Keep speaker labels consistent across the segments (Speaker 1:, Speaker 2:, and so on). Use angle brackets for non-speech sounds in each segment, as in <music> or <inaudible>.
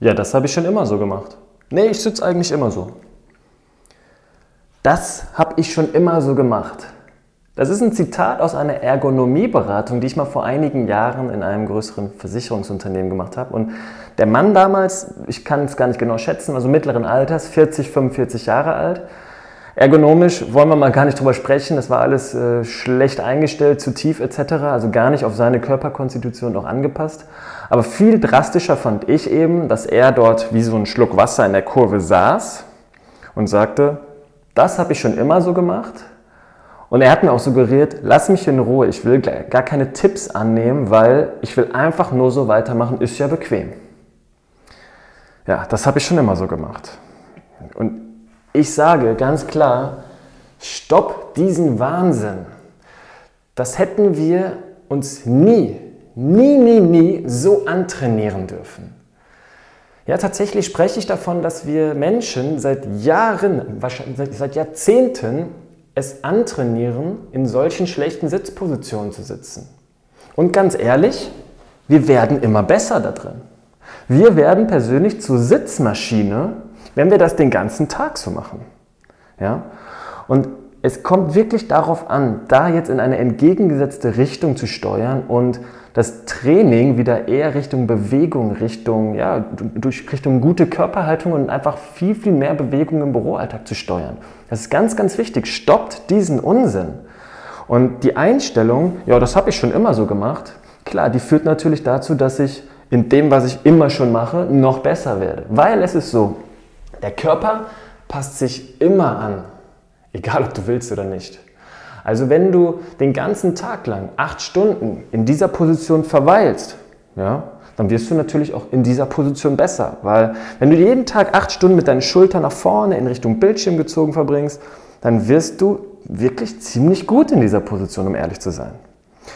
Speaker 1: Ja, das habe ich schon immer so gemacht. Nee, ich sitze eigentlich immer so. Das habe ich schon immer so gemacht. Das ist ein Zitat aus einer Ergonomieberatung, die ich mal vor einigen Jahren in einem größeren Versicherungsunternehmen gemacht habe. Und der Mann damals, ich kann es gar nicht genau schätzen, also mittleren Alters, 40, 45 Jahre alt. Ergonomisch wollen wir mal gar nicht drüber sprechen, das war alles äh, schlecht eingestellt, zu tief etc., also gar nicht auf seine Körperkonstitution auch angepasst. Aber viel drastischer fand ich eben, dass er dort wie so ein Schluck Wasser in der Kurve saß und sagte, das habe ich schon immer so gemacht, und er hat mir auch suggeriert, lass mich in Ruhe, ich will gar keine Tipps annehmen, weil ich will einfach nur so weitermachen, ist ja bequem. Ja, das habe ich schon immer so gemacht. Und ich sage ganz klar, stopp diesen Wahnsinn. Das hätten wir uns nie, nie, nie, nie so antrainieren dürfen. Ja, tatsächlich spreche ich davon, dass wir Menschen seit Jahren, wahrscheinlich seit Jahrzehnten es antrainieren, in solchen schlechten Sitzpositionen zu sitzen. Und ganz ehrlich, wir werden immer besser da drin. Wir werden persönlich zur Sitzmaschine, wenn wir das den ganzen Tag so machen. Ja? Und es kommt wirklich darauf an, da jetzt in eine entgegengesetzte Richtung zu steuern und das Training wieder eher Richtung Bewegung, Richtung, ja, durch Richtung gute Körperhaltung und einfach viel, viel mehr Bewegung im Büroalltag zu steuern. Das ist ganz, ganz wichtig. Stoppt diesen Unsinn. Und die Einstellung, ja, das habe ich schon immer so gemacht, klar, die führt natürlich dazu, dass ich in dem, was ich immer schon mache, noch besser werde. Weil es ist so, der Körper passt sich immer an, egal ob du willst oder nicht. Also wenn du den ganzen Tag lang acht Stunden in dieser Position verweilst, ja, dann wirst du natürlich auch in dieser Position besser. Weil wenn du jeden Tag acht Stunden mit deinen Schultern nach vorne in Richtung Bildschirm gezogen verbringst, dann wirst du wirklich ziemlich gut in dieser Position, um ehrlich zu sein.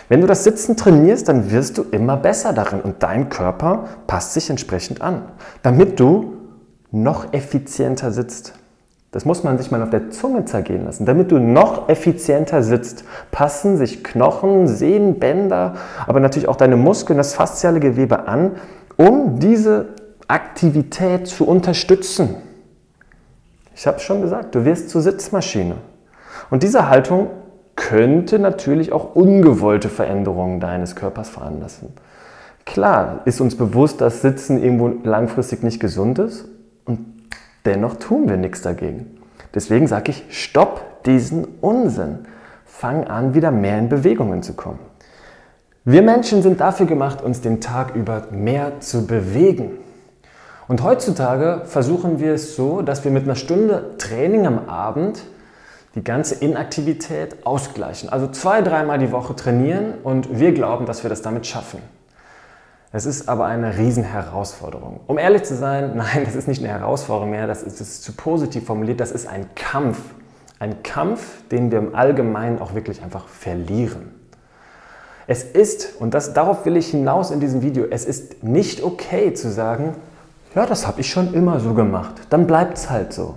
Speaker 1: Wenn du das Sitzen trainierst, dann wirst du immer besser darin und dein Körper passt sich entsprechend an, damit du noch effizienter sitzt. Das muss man sich mal auf der Zunge zergehen lassen. Damit du noch effizienter sitzt, passen sich Knochen, Sehnen, Bänder, aber natürlich auch deine Muskeln, das fasziale Gewebe an, um diese Aktivität zu unterstützen. Ich habe es schon gesagt, du wirst zur Sitzmaschine. Und diese Haltung könnte natürlich auch ungewollte Veränderungen deines Körpers veranlassen. Klar ist uns bewusst, dass Sitzen irgendwo langfristig nicht gesund ist Dennoch tun wir nichts dagegen. Deswegen sage ich, stopp diesen Unsinn. Fang an, wieder mehr in Bewegungen zu kommen. Wir Menschen sind dafür gemacht, uns den Tag über mehr zu bewegen. Und heutzutage versuchen wir es so, dass wir mit einer Stunde Training am Abend die ganze Inaktivität ausgleichen. Also zwei, dreimal die Woche trainieren und wir glauben, dass wir das damit schaffen. Es ist aber eine Riesenherausforderung. Um ehrlich zu sein, <laughs> nein, das ist nicht eine Herausforderung mehr, das ist, das ist zu positiv formuliert, das ist ein Kampf. Ein Kampf, den wir im Allgemeinen auch wirklich einfach verlieren. Es ist, und das, darauf will ich hinaus in diesem Video, es ist nicht okay zu sagen, ja, das habe ich schon immer so gemacht, dann bleibt es halt so.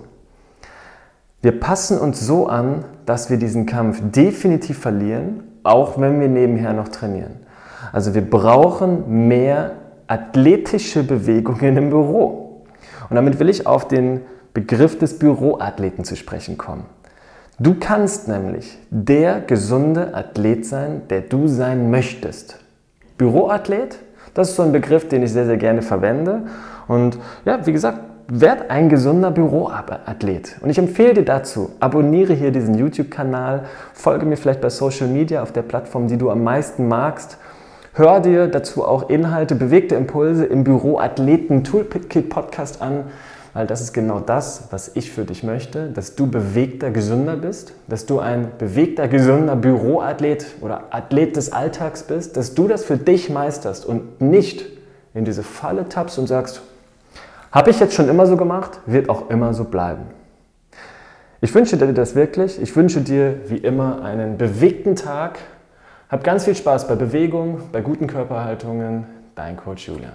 Speaker 1: Wir passen uns so an, dass wir diesen Kampf definitiv verlieren, auch wenn wir nebenher noch trainieren. Also wir brauchen mehr athletische Bewegungen im Büro. Und damit will ich auf den Begriff des Büroathleten zu sprechen kommen. Du kannst nämlich der gesunde Athlet sein, der du sein möchtest. Büroathlet, das ist so ein Begriff, den ich sehr, sehr gerne verwende. Und ja, wie gesagt, werd ein gesunder Büroathlet. Und ich empfehle dir dazu, abonniere hier diesen YouTube-Kanal, folge mir vielleicht bei Social Media auf der Plattform, die du am meisten magst Hör dir dazu auch Inhalte, bewegte Impulse im Büro Athleten Toolkit Podcast an, weil das ist genau das, was ich für dich möchte, dass du bewegter, gesünder bist, dass du ein bewegter, gesünder Büroathlet oder Athlet des Alltags bist, dass du das für dich meisterst und nicht in diese Falle tappst und sagst, habe ich jetzt schon immer so gemacht, wird auch immer so bleiben. Ich wünsche dir das wirklich. Ich wünsche dir wie immer einen bewegten Tag, hab ganz viel Spaß bei Bewegung, bei guten Körperhaltungen. Dein Coach Julian.